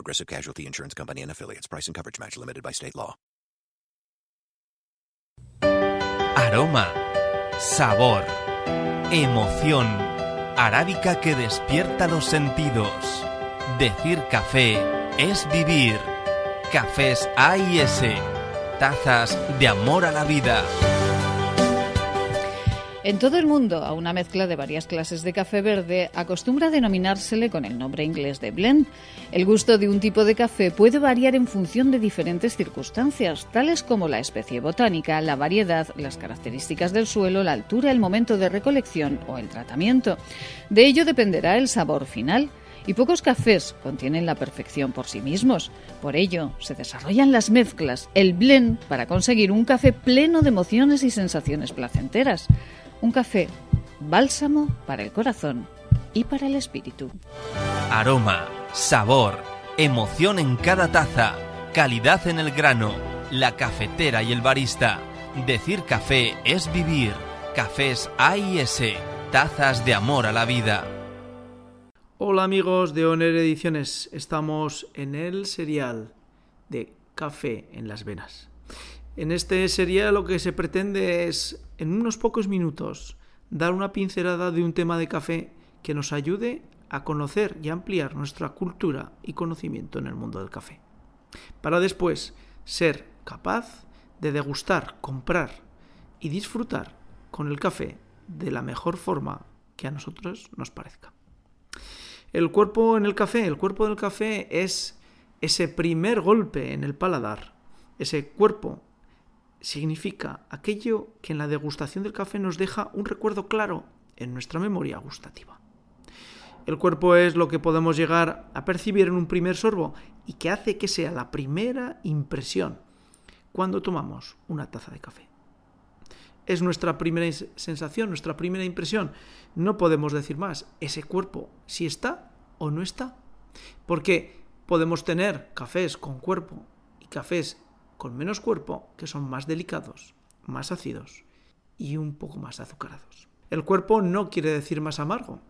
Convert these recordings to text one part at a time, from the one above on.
Progressive Casualty Insurance Company and affiliates. Price and coverage match limited by state law. Aroma, sabor, emoción, arábica que despierta los sentidos. Decir café es vivir. Cafés A y S, tazas de amor a la vida. En todo el mundo, a una mezcla de varias clases de café verde acostumbra denominársele con el nombre inglés de blend. El gusto de un tipo de café puede variar en función de diferentes circunstancias, tales como la especie botánica, la variedad, las características del suelo, la altura, el momento de recolección o el tratamiento. De ello dependerá el sabor final. Y pocos cafés contienen la perfección por sí mismos. Por ello, se desarrollan las mezclas, el blend, para conseguir un café pleno de emociones y sensaciones placenteras. Un café bálsamo para el corazón y para el espíritu. Aroma, sabor, emoción en cada taza, calidad en el grano, la cafetera y el barista. Decir café es vivir. Cafés A y S, tazas de amor a la vida. Hola amigos de Oner Ediciones, estamos en el serial de Café en las Venas. En este serial lo que se pretende es, en unos pocos minutos, dar una pincelada de un tema de café que nos ayude a conocer y ampliar nuestra cultura y conocimiento en el mundo del café. Para después ser capaz de degustar, comprar y disfrutar con el café de la mejor forma que a nosotros nos parezca. El cuerpo en el café, el cuerpo del café es ese primer golpe en el paladar. Ese cuerpo significa aquello que en la degustación del café nos deja un recuerdo claro en nuestra memoria gustativa. El cuerpo es lo que podemos llegar a percibir en un primer sorbo y que hace que sea la primera impresión cuando tomamos una taza de café. Es nuestra primera sensación, nuestra primera impresión. No podemos decir más. Ese cuerpo, si está o no está. Porque podemos tener cafés con cuerpo y cafés con menos cuerpo que son más delicados, más ácidos y un poco más azucarados. El cuerpo no quiere decir más amargo.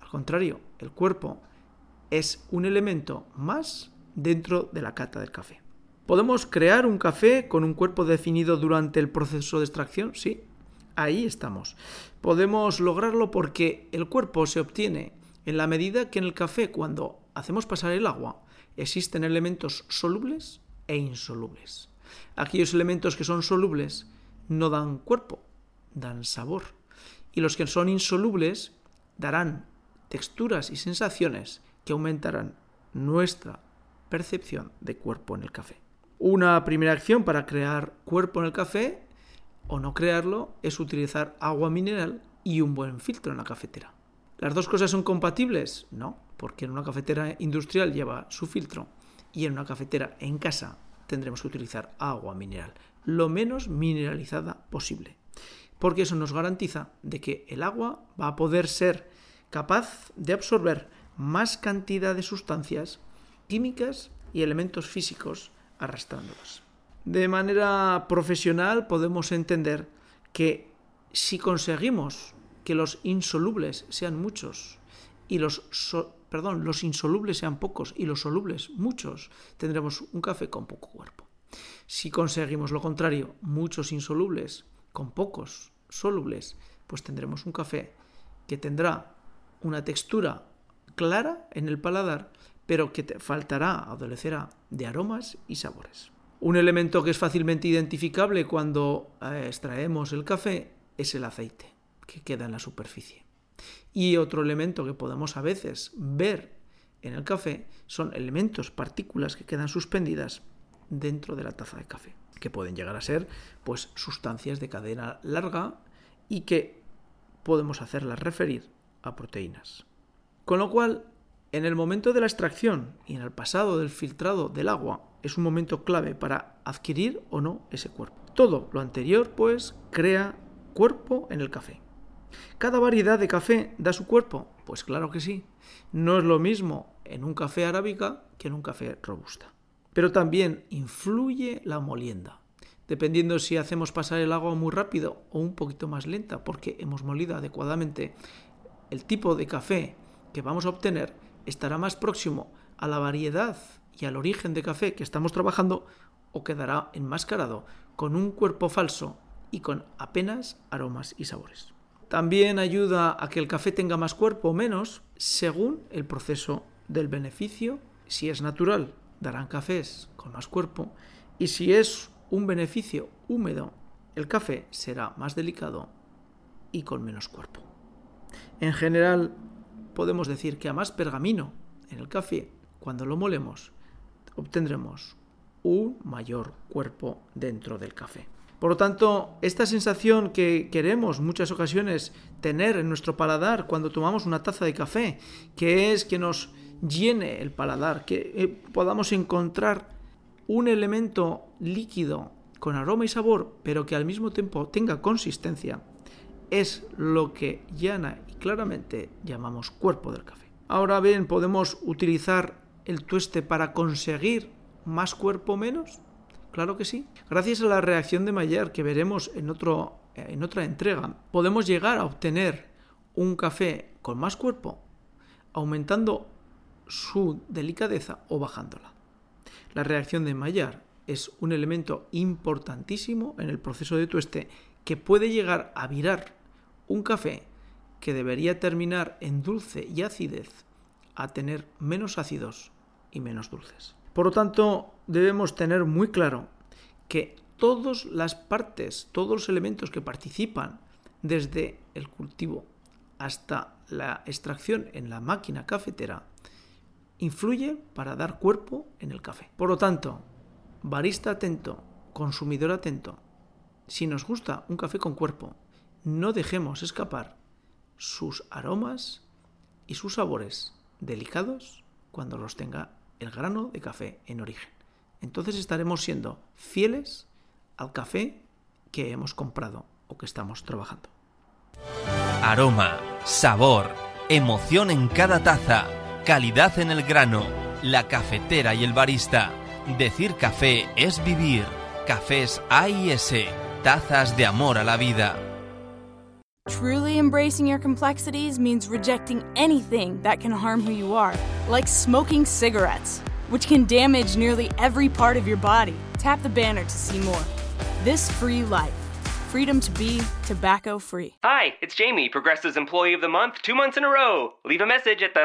Al contrario, el cuerpo es un elemento más dentro de la cata del café. ¿Podemos crear un café con un cuerpo definido durante el proceso de extracción? Sí, ahí estamos. Podemos lograrlo porque el cuerpo se obtiene en la medida que en el café, cuando hacemos pasar el agua, existen elementos solubles e insolubles. Aquellos elementos que son solubles no dan cuerpo, dan sabor. Y los que son insolubles darán texturas y sensaciones que aumentarán nuestra percepción de cuerpo en el café. Una primera acción para crear cuerpo en el café o no crearlo es utilizar agua mineral y un buen filtro en la cafetera. ¿Las dos cosas son compatibles? No, porque en una cafetera industrial lleva su filtro y en una cafetera en casa tendremos que utilizar agua mineral, lo menos mineralizada posible, porque eso nos garantiza de que el agua va a poder ser capaz de absorber más cantidad de sustancias químicas y elementos físicos arrastrándolas. De manera profesional podemos entender que si conseguimos que los insolubles sean muchos y los, perdón, los insolubles sean pocos y los solubles muchos, tendremos un café con poco cuerpo. Si conseguimos lo contrario, muchos insolubles con pocos solubles, pues tendremos un café que tendrá una textura clara en el paladar, pero que te faltará, adolecerá de aromas y sabores. Un elemento que es fácilmente identificable cuando eh, extraemos el café es el aceite que queda en la superficie. Y otro elemento que podemos a veces ver en el café son elementos, partículas que quedan suspendidas dentro de la taza de café, que pueden llegar a ser pues sustancias de cadena larga y que podemos hacerlas referir a proteínas. Con lo cual, en el momento de la extracción y en el pasado del filtrado del agua es un momento clave para adquirir o no ese cuerpo. Todo lo anterior, pues, crea cuerpo en el café. ¿Cada variedad de café da su cuerpo? Pues claro que sí. No es lo mismo en un café arábica que en un café robusta. Pero también influye la molienda, dependiendo si hacemos pasar el agua muy rápido o un poquito más lenta, porque hemos molido adecuadamente. El tipo de café que vamos a obtener estará más próximo a la variedad y al origen de café que estamos trabajando o quedará enmascarado con un cuerpo falso y con apenas aromas y sabores. También ayuda a que el café tenga más cuerpo o menos según el proceso del beneficio. Si es natural, darán cafés con más cuerpo y si es un beneficio húmedo, el café será más delicado y con menos cuerpo. En general, podemos decir que a más pergamino en el café, cuando lo molemos, obtendremos un mayor cuerpo dentro del café. Por lo tanto, esta sensación que queremos muchas ocasiones tener en nuestro paladar cuando tomamos una taza de café, que es que nos llene el paladar, que eh, podamos encontrar un elemento líquido con aroma y sabor, pero que al mismo tiempo tenga consistencia, es lo que llana y claramente llamamos cuerpo del café. Ahora bien, podemos utilizar el tueste para conseguir más cuerpo menos. Claro que sí. Gracias a la reacción de Maillard que veremos en, otro, en otra entrega, podemos llegar a obtener un café con más cuerpo, aumentando su delicadeza o bajándola. La reacción de Maillard es un elemento importantísimo en el proceso de tueste que puede llegar a virar un café que debería terminar en dulce y acidez a tener menos ácidos y menos dulces. Por lo tanto, debemos tener muy claro que todas las partes, todos los elementos que participan desde el cultivo hasta la extracción en la máquina cafetera influye para dar cuerpo en el café. Por lo tanto, barista atento, consumidor atento, si nos gusta un café con cuerpo, no dejemos escapar sus aromas y sus sabores delicados cuando los tenga el grano de café en origen. Entonces estaremos siendo fieles al café que hemos comprado o que estamos trabajando. Aroma, sabor, emoción en cada taza, calidad en el grano, la cafetera y el barista. Decir café es vivir. Cafés A y S, tazas de amor a la vida. Truly embracing your complexities means rejecting anything that can harm who you are, like smoking cigarettes, which can damage nearly every part of your body. Tap the banner to see more. This free life. Freedom to be tobacco free. Hi, it's Jamie, Progressive's Employee of the Month, two months in a row. Leave a message at the.